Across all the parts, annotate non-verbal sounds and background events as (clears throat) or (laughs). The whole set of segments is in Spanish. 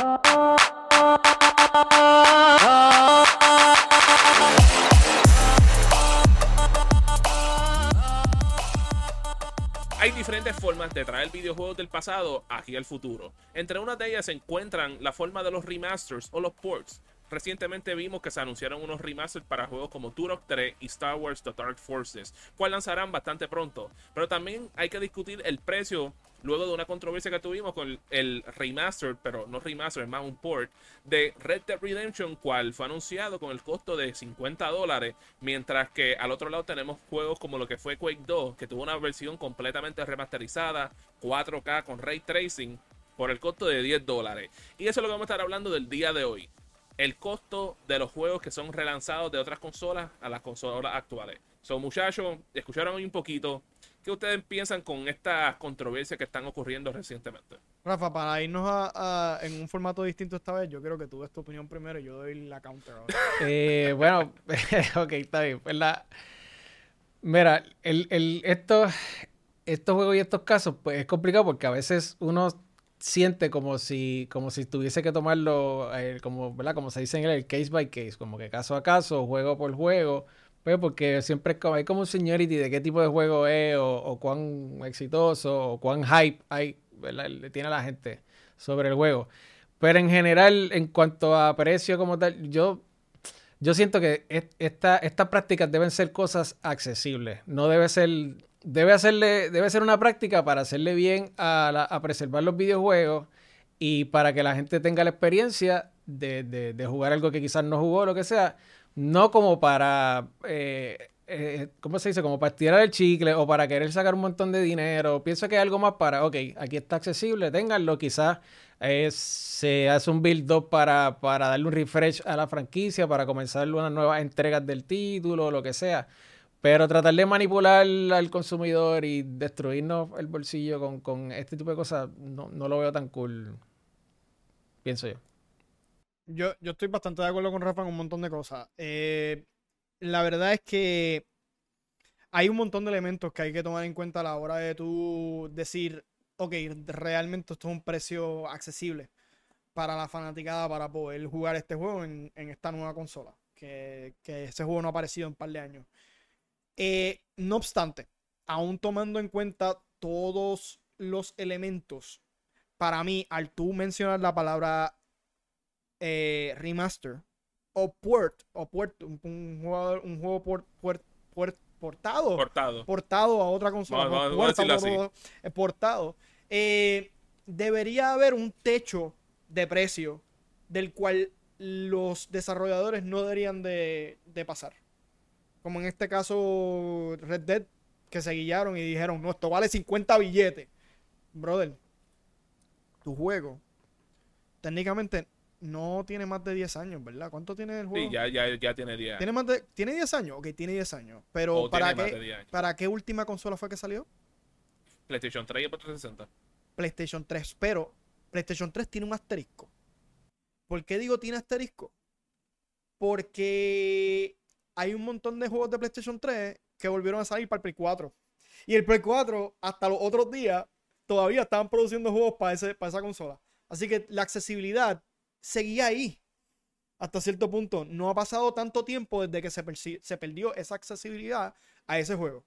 Hay diferentes formas de traer videojuegos del pasado aquí al futuro. Entre una de ellas se encuentran la forma de los remasters o los ports. Recientemente vimos que se anunciaron unos remasters para juegos como Turok 3 y Star Wars The Dark Forces, cual lanzarán bastante pronto. Pero también hay que discutir el precio luego de una controversia que tuvimos con el, remaster, pero no remaster, es más un port, de Red Dead Redemption, cual fue anunciado con el costo de 50 dólares, mientras que al otro lado tenemos juegos como lo que fue Quake 2, que tuvo una versión completamente remasterizada, 4K con ray tracing, por el costo de 10 dólares. Y eso es lo que vamos a estar hablando del día de hoy. El costo de los juegos que son relanzados de otras consolas a las consolas actuales. Son muchachos, escucharon un poquito, ¿Qué ustedes piensan con estas controversias que están ocurriendo recientemente? Rafa, para irnos a, en un formato distinto esta vez, yo creo que tú des tu opinión primero y yo doy la counter ahora. (laughs) Eh, bueno, (laughs) ok, está bien. Pues mira, el, el, estos, estos juegos y estos casos, pues es complicado porque a veces uno siente como si, como si tuviese que tomarlo, eh, como, ¿verdad? Como se dice en el case by case, como que caso a caso, juego por juego pues porque siempre hay como un seniority de qué tipo de juego es, o, cuán exitoso, o cuán hype hay, le tiene la gente sobre el juego. Pero en general, en cuanto a precio como tal, yo, yo siento que esta, estas prácticas deben ser cosas accesibles. No debe ser. Debe hacerle. Debe ser una práctica para hacerle bien a, a preservar los videojuegos y para que la gente tenga la experiencia de, de, de jugar algo que quizás no jugó, lo que sea no como para, eh, eh, ¿cómo se dice? Como para estirar el chicle o para querer sacar un montón de dinero. Pienso que hay algo más para, ok, aquí está accesible, ténganlo, quizás se hace un build-up para, para darle un refresh a la franquicia, para comenzar unas nuevas entregas del título, lo que sea. Pero tratar de manipular al consumidor y destruirnos el bolsillo con, este tipo de cosas, no, no lo veo tan cool, pienso yo. Yo, yo estoy bastante de acuerdo con Rafa en un montón de cosas. Eh, la verdad es que hay un montón de elementos que hay que tomar en cuenta a la hora de tú decir, ok, realmente esto es un precio accesible para la fanaticada para poder jugar este juego en, esta nueva consola. Que, ese juego no ha aparecido en un par de años. Eh, no obstante, aún tomando en cuenta todos los elementos, para mí, al tú mencionar la palabra eh, remaster o port, o port, un, juego, un juego port, portado, portado. a otra consola. portado. Eh, debería haber un techo de precio del cual los desarrolladores no deberían de, de pasar. Como en este caso Red Dead, que se guiaron y dijeron, no, esto vale 50 billetes. Brother, tu juego técnicamente no tiene más de 10 años, ¿verdad? ¿Cuánto tiene el juego? Sí, ya, ya, ya tiene 10 ¿Tiene, más de, ¿Tiene 10 años? Ok, tiene 10 años. Pero ¿para qué, ¿para qué última consola fue que salió? PlayStation 3 y 360. PlayStation 3. Pero PlayStation 3 tiene un asterisco. ¿Por qué digo tiene asterisco? Porque hay un montón de juegos de PlayStation 3 que volvieron a salir para el Play 4. Y el Play 4, hasta los otros días, todavía estaban produciendo juegos para, esa consola. Así que la accesibilidad seguía ahí. Hasta cierto punto. No ha pasado tanto tiempo desde que se perdió esa accesibilidad a ese juego.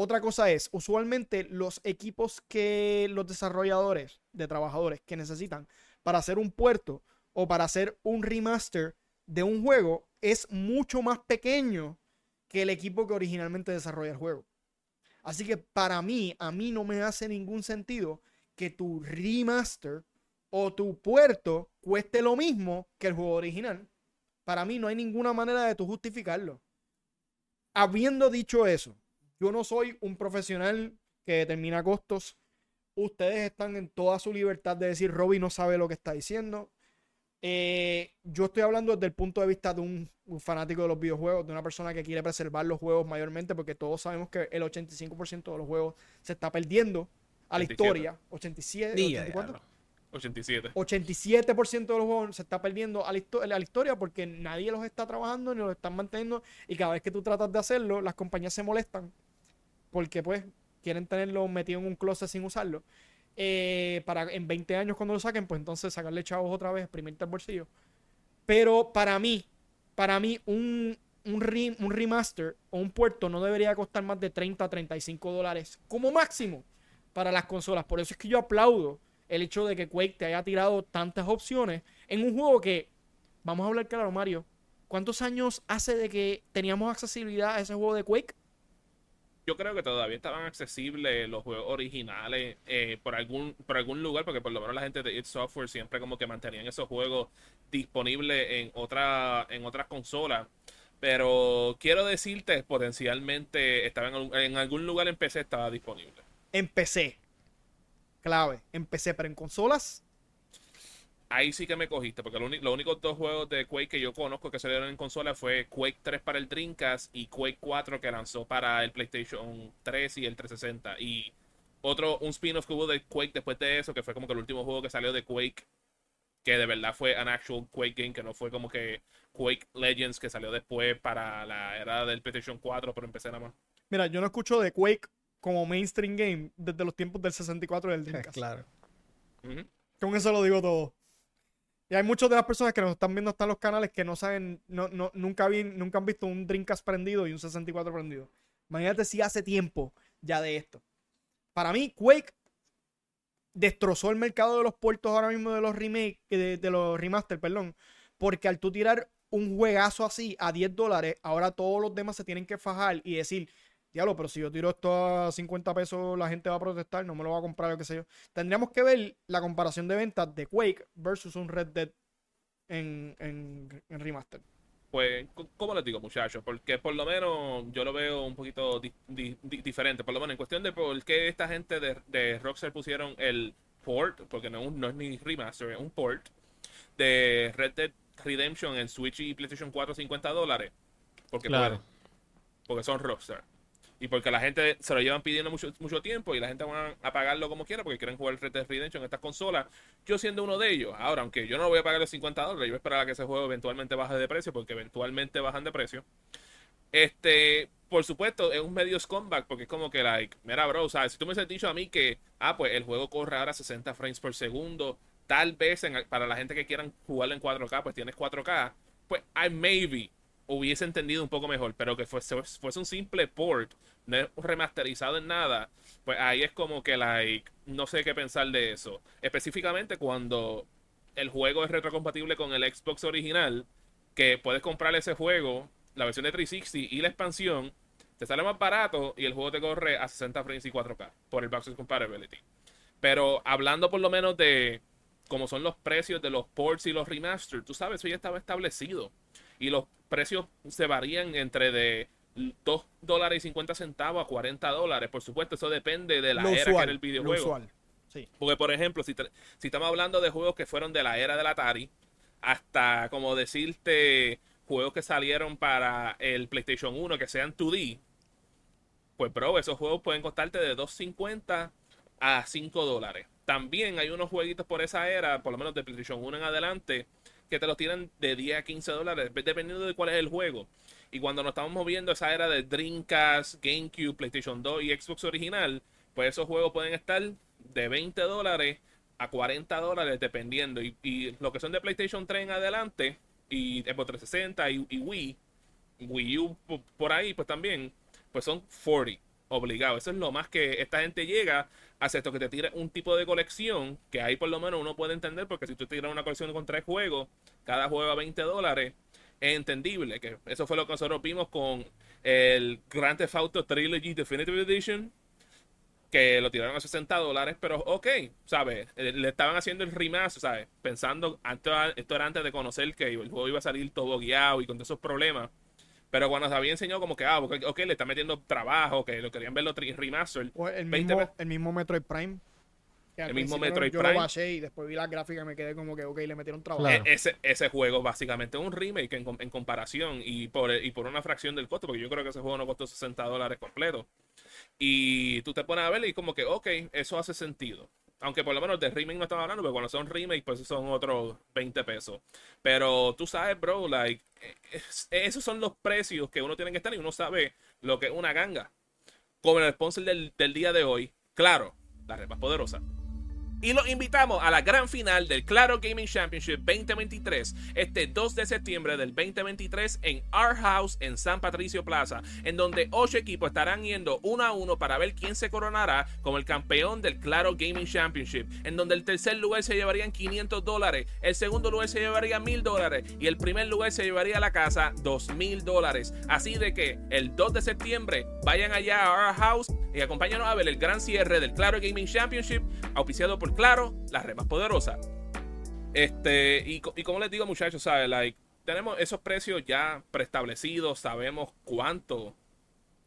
Otra cosa es, usualmente los equipos que los desarrolladores de trabajadores que necesitan para hacer un puerto o para hacer un remaster de un juego es mucho más pequeño que el equipo que originalmente desarrolla el juego. Así que para mí, a mí no me hace ningún sentido que tu remaster o tu puerto cueste lo mismo que el juego original. Para mí no hay ninguna manera de tú justificarlo. Habiendo dicho eso, yo no soy un profesional que determina costos. Ustedes están en toda su libertad de decir, Robbie no sabe lo que está diciendo. Eh, yo estoy hablando desde el punto de vista de un, fanático de los videojuegos, de una persona que quiere preservar los juegos mayormente, porque todos sabemos que el 85% de los juegos se está perdiendo a la historia. 87, 84. 87. 87% de los juegos se está perdiendo a la, historia porque nadie los está trabajando ni los están manteniendo. Y cada vez que tú tratas de hacerlo, las compañías se molestan porque pues quieren tenerlo metido en un closet sin usarlo. Eh, para en 20 años cuando lo saquen, pues entonces sacarle chavos otra vez, exprimirte el bolsillo. Pero para mí, para mí, un, un, un remaster o un puerto no debería costar más de 30 a 35 dólares como máximo para las consolas. Por eso es que yo aplaudo el hecho de que Quake te haya tirado tantas opciones en un juego que, vamos a hablar claro, Mario, ¿cuántos años hace de que teníamos accesibilidad a ese juego de Quake? Yo creo que todavía estaban accesibles los juegos originales eh, por algún por algún lugar, porque por lo menos la gente de id Software siempre como que mantenían esos juegos disponibles en otra en otras consolas. Pero quiero decirte, potencialmente estaba en, en algún lugar en PC estaba disponible. En PC. Clave. En PC, pero en consolas ahí sí que me cogiste, porque los únicos dos juegos de Quake que yo conozco que salieron en consola fue Quake 3 para el Dreamcast y Quake 4 que lanzó para el PlayStation 3 y el 360. Y otro, un spin-off que hubo de Quake después de eso, que fue como que el último juego que salió de Quake, que de verdad fue an actual Quake game, que no fue como que Quake Legends que salió después para la era del PlayStation 4, pero empecé nada más. Mira, yo no escucho de Quake como mainstream game desde los tiempos del 64 y del (laughs) Dreamcast. claro. Con eso lo digo todo. Y hay muchas de las personas que nos están viendo hasta los canales que no saben, no, no, nunca, vi, nunca han visto un Dreamcast prendido y un 64 prendido. Imagínate si hace tiempo ya de esto. Para mí, Quake destrozó el mercado de los puertos ahora mismo de los remakes, de, de los remaster, perdón. Porque al tú tirar un juegazo así a 10 dólares, ahora todos los demás se tienen que fajar y decir, diablo, pero si yo tiro esto a 50 pesos, la gente va a protestar, no me lo va a comprar, o qué sé yo. Tendríamos que ver la comparación de ventas de Quake versus un Red Dead en, en, remaster. Pues, ¿cómo les digo, muchachos? Porque por lo menos yo lo veo un poquito diferente. Por lo menos en cuestión de por qué esta gente de, de Rockstar pusieron el port, porque no, no es ni remaster, es un port, de Red Dead Redemption en Switch y PlayStation 4 50 dólares. Porque claro. Porque son Rockstar y porque la gente se lo llevan pidiendo mucho, mucho tiempo y la gente va a pagarlo como quiera porque quieren jugar Red Dead Redemption en estas consolas. Yo siendo uno de ellos, ahora, aunque yo no voy a pagar los 50 dólares, yo voy que ese juego eventualmente baje de precio porque eventualmente bajan de precio. Este, por supuesto, es un medio scumbag porque es como que, like, mira, bro, o sea, si tú me has dicho a mí que, ah, pues el juego corre ahora 60 frames por segundo, tal vez para la gente que quieran jugarlo en 4K, pues tienes 4K, pues I maybe hubiese entendido un poco mejor, pero que fuese, un simple port, no remasterizado en nada, pues ahí es como que, like, no sé qué pensar de eso. Específicamente cuando el juego es retrocompatible con el Xbox original, que puedes comprar ese juego, la versión de 360 y la expansión, te sale más barato y el juego te corre a 60 frames y 4K por el Backwards Compatibility. Pero hablando por lo menos de cómo son los precios de los ports y los remasters, tú sabes, eso ya estaba establecido. Y los precios se varían entre de 2 dólares y 50 centavos a 40 dólares. Por supuesto, eso depende de la era que era el videojuego. Porque, por ejemplo, si, si estamos hablando de juegos que fueron de la era del Atari, hasta como decirte juegos que salieron para el PlayStation 1 que sean 2D, pues bro, esos juegos pueden costarte de 2.50 a 5 dólares. También hay unos jueguitos por esa era, por lo menos de PlayStation 1 en adelante, que te lo tiran de 10 a 15 dólares, dependiendo de cuál es el juego. Y cuando nos estamos moviendo esa era de Dreamcast, GameCube, PlayStation 2 y Xbox original, pues esos juegos pueden estar de 20 dólares a 40 dólares dependiendo. Y, lo que son de PlayStation 3 en adelante, y Xbox 360 y, y Wii, Wii U por ahí, pues también, pues son 40 obligado. Eso es lo más que esta gente llega a esto que te tire un tipo de colección que ahí por lo menos uno puede entender porque si tú tiras una colección con tres juegos, cada juego a 20 dólares, es entendible. Que eso fue lo que nosotros vimos con el Grand Theft Auto Trilogy Definitive Edition que lo tiraron a 60 dólares, pero ok, ¿sabes? Eh, le estaban haciendo el remaster, ¿sabes? Pensando, antes, esto era antes de conocer que el juego iba a salir todo guiado y con todos esos problemas. Pero cuando se había enseñado como que, ah, ok, le está metiendo trabajo, que lo querían ver los remaster. el, mismo, el mismo Metroid Prime. el mismo Metroid yo Prime. Yo lo bajé y después vi las gráficas y me quedé como que, ok, le metieron trabajo. E, ese, ese juego básicamente es un remake en, en, comparación y por, y por una fracción del costo, porque yo creo que ese juego no costó 60 dólares completo. Y tú te pones a ver y como que, ok, eso hace sentido. Aunque por lo menos de remake no estamos hablando, pero cuando son remake, pues son otros 20 pesos. Pero tú sabes, bro, like, esos son los precios que uno tiene que estar y uno sabe lo que es una ganga. Como el sponsor del, día de hoy, claro, la red más poderosa. Y los invitamos a la gran final del Claro Gaming Championship 2023, este 2 de septiembre del 2023 en Our House en San Patricio Plaza, en donde 8 equipos estarán yendo uno a uno para ver quién se coronará como el campeón del Claro Gaming Championship, en donde el tercer lugar se llevaría 500 dólares, el segundo lugar se llevaría 1000 dólares y el primer lugar se llevaría a la casa 2000 dólares. Así de que el 2 de septiembre vayan allá a Our House y acompáñanos a ver el gran cierre del Claro Gaming Championship, auspiciado por Claro, la red más poderosa. Este, y, como les digo, muchachos, ¿sabes? Like, tenemos esos precios ya preestablecidos, sabemos cuánto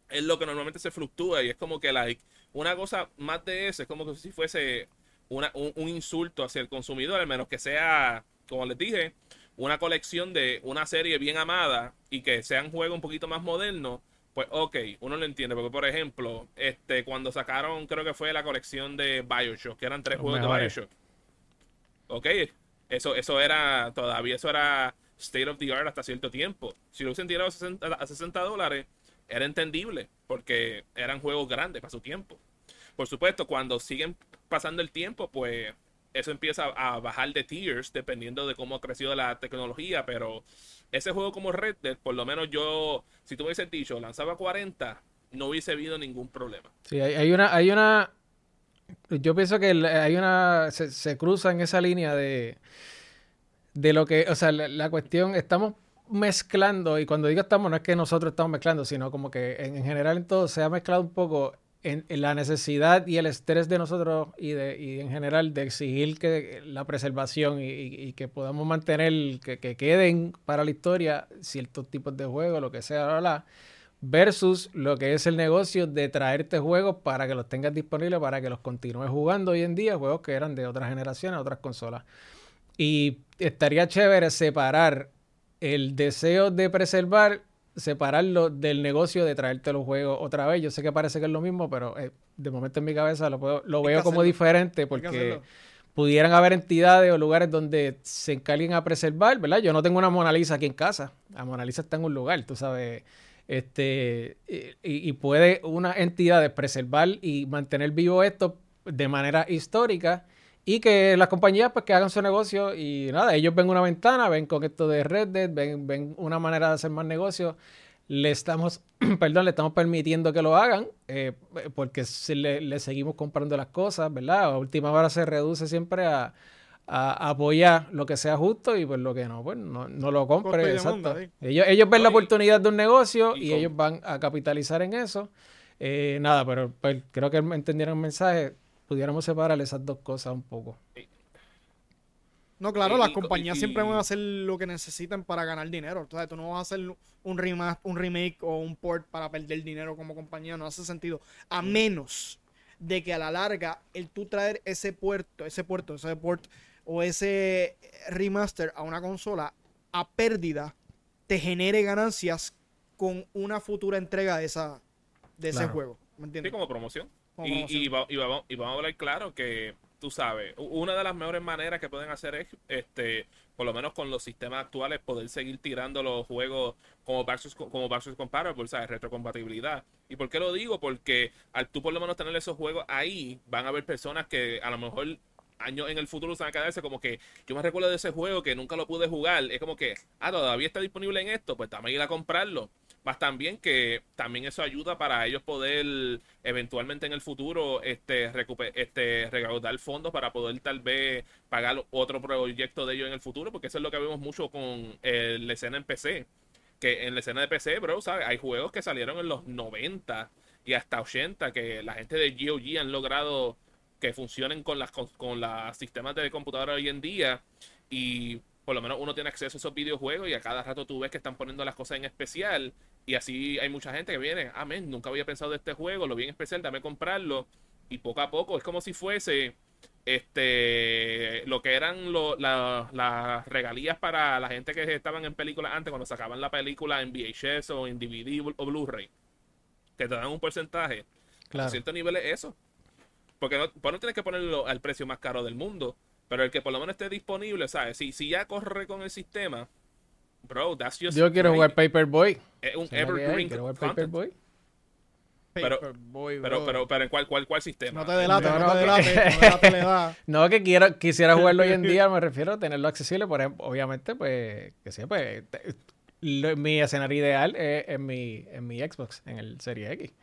es lo que normalmente se fluctúa y es como que, like, una cosa más de eso es como que si fuese un, un, insulto hacia el consumidor, al menos que sea, como les dije, una colección de una serie bien amada y que sea un juego un poquito más moderno pues ok, uno lo entiende, porque por ejemplo, este, cuando sacaron, creo que fue la colección de Bioshock, que eran tres juegos de Bioshock. Ok, eso, eso era, todavía eso era state of the art hasta cierto tiempo. Si lo hubiesen tirado a 60, dólares, era entendible, porque eran juegos grandes para su tiempo. Por supuesto, cuando siguen pasando el tiempo, pues eso empieza a bajar de tiers dependiendo de cómo ha crecido la tecnología, pero ese juego como Red Dead, por lo menos yo, si tú hubiese dicho, lanzaba 40, no hubiese habido ningún problema. Sí, hay, una, hay una, yo pienso que hay una, se, cruza en esa línea de, de lo que, o sea, la, cuestión, estamos mezclando, y cuando digo estamos, no es que nosotros estamos mezclando, sino como que en, en general en todo se ha mezclado un poco en, la necesidad y el estrés de nosotros y, de, y en general de exigir que la preservación y, que podamos mantener, que, queden para la historia ciertos tipos de juegos, lo que sea, bla, versus lo que es el negocio de traerte juegos para que los tengas disponibles, para que los continúes jugando hoy en día, juegos que eran de otras generaciones, otras consolas. Y estaría chévere separar el deseo de preservar separarlo del negocio de traerte los juegos otra vez. Yo sé que parece que es lo mismo, pero eh, de momento en mi cabeza lo, lo veo como diferente porque pudieran haber entidades o lugares donde se encarguen a preservar, ¿verdad? Yo no tengo una Mona Lisa aquí en casa. La Mona Lisa está en un lugar, tú sabes. Este, y, y puede una entidad preservar y mantener vivo esto de manera histórica y que las compañías pues que hagan su negocio y nada, ellos ven una ventana, ven con esto de Red Dead, ven, ven una manera de hacer más negocio. Le estamos, (clears throat) perdón, le estamos permitiendo que lo hagan eh, porque le, seguimos comprando las cosas, ¿verdad? A última hora se reduce siempre a, apoyar lo que sea justo y pues lo que no, pues no, lo compre. Exacto. ellos, ellos ven la oportunidad de un negocio y, ellos van a capitalizar en eso. Eh, nada, pero pues, creo que entendieron el mensaje pudiéramos separar esas dos cosas un poco. No, claro, las compañías siempre van a hacer lo que necesitan para ganar dinero. Entonces, tú no vas a hacer un remake, un remake o un port para perder dinero como compañía. No hace sentido. A menos de que a la larga, el tú traer ese puerto, ese puerto, ese port o ese remaster a una consola a pérdida te genere ganancias con una futura entrega de esa de ese juego. ¿Me entiendes? Sí, como promoción. Y, vamos, a hablar claro que, tú sabes, una de las mejores maneras que pueden hacer es, este, por lo menos con los sistemas actuales, poder seguir tirando los juegos como versus, como versus comparable, ¿sabes? Retrocompatibilidad. ¿Y por qué lo digo? Porque al tú por lo menos tener esos juegos ahí, van a haber personas que a lo mejor años en el futuro se van a quedarse como que yo me recuerdo de ese juego que nunca lo pude jugar. Es como que, ah, todavía está disponible en esto, pues también ir a comprarlo. Más también que también eso ayuda para ellos poder eventualmente en el futuro este, este recaudar fondos para poder tal vez pagar otro proyecto de ellos en el futuro, porque eso es lo que vemos mucho con la escena en PC. Que en la escena de PC, bro, ¿sabes? Hay juegos que salieron en los 90 y hasta 80 que la gente de GOG han logrado que funcionen con las con, con los sistemas de computadora hoy en día y por lo menos uno tiene acceso a esos videojuegos y a cada rato tú ves que están poniendo las cosas en especial y así hay mucha gente que viene, amén, nunca había pensado de este juego, lo vi en especial, dame comprarlo. Y poco a poco es como si fuese este lo que eran las regalías para la gente que estaban en películas antes, cuando sacaban la película en VHS o en DVD o Blu-ray, que te dan un porcentaje. Claro. A cierto nivel es eso. Porque no, pues no tienes que ponerlo al precio más caro del mundo, pero el que por lo menos esté disponible, ¿sabes? Si, si ya corre con el sistema, Bro, that's just Yo quiero jugar Paperboy. Es un evergreen Paperboy. Pero- Paperboy, Pero, bro. pero, pero ¿en cuál, cuál, cuál sistema? No te delates, No, no, no, te que- delates, no (laughs) edad. No que quiera, quisiera jugarlo hoy en día, (laughs) me refiero a tenerlo accesible, por ejemplo, obviamente, pues, que sea, pues, te- lo- mi escenario ideal es en mi, en mi Xbox, en el Serie X,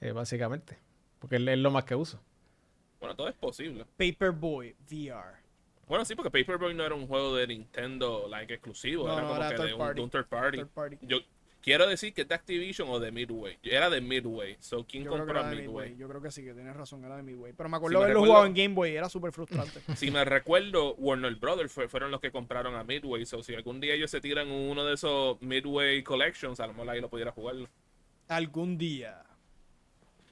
eh, básicamente, porque es lo más que uso. Bueno, todo es posible. Paperboy VR. Bueno, sí, porque Paperboy no era un juego de Nintendo like exclusivo, No, era no, como era que de un, de un third party. Third party. Yo quiero decir que es de Activision o de Midway. Era de Midway. So, ¿quién compró de Midway? Midway. Yo creo que sí, que tienes razón, era de Midway. Pero me acuerdo me haberlo jugado en Game Boy, era súper frustrante. (laughs) Si me recuerdo, Warner Brothers fue- fueron los que compraron a Midway. So, si algún día ellos se tiran uno de esos Midway Collections, a lo mejor ahí lo pudiera jugar Algún día.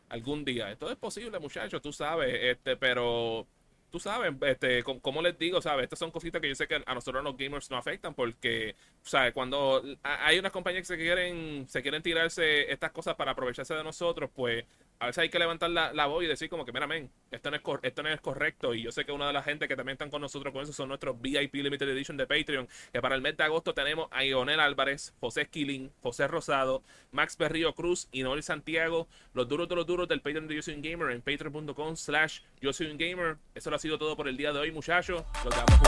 algún día. Esto es posible, muchachos, tú sabes, este, pero tú sabes, este, com- como les digo, sabes, estas son cositas que yo sé que a nosotros los gamers no afectan porque, sabes, cuando hay unas compañías que se quieren, se quieren tirarse estas cosas para aprovecharse de nosotros, pues a veces hay que levantar la, la voz y decir como que, mira, men, esto, no es esto no es correcto. Y yo sé que una de las gente que también están con nosotros con eso son nuestros VIP Limited Edition de Patreon, que para el mes de agosto tenemos a Ionel Álvarez, José Esquilín, José Rosado, Max Berrío Cruz y Noel Santiago, los duros de los duros del Patreon de Yo Soy Un Gamer en patreon.com slash Yo Soy Un Gamer. Eso lo ha sido todo por el día de hoy, muchachos. Los damos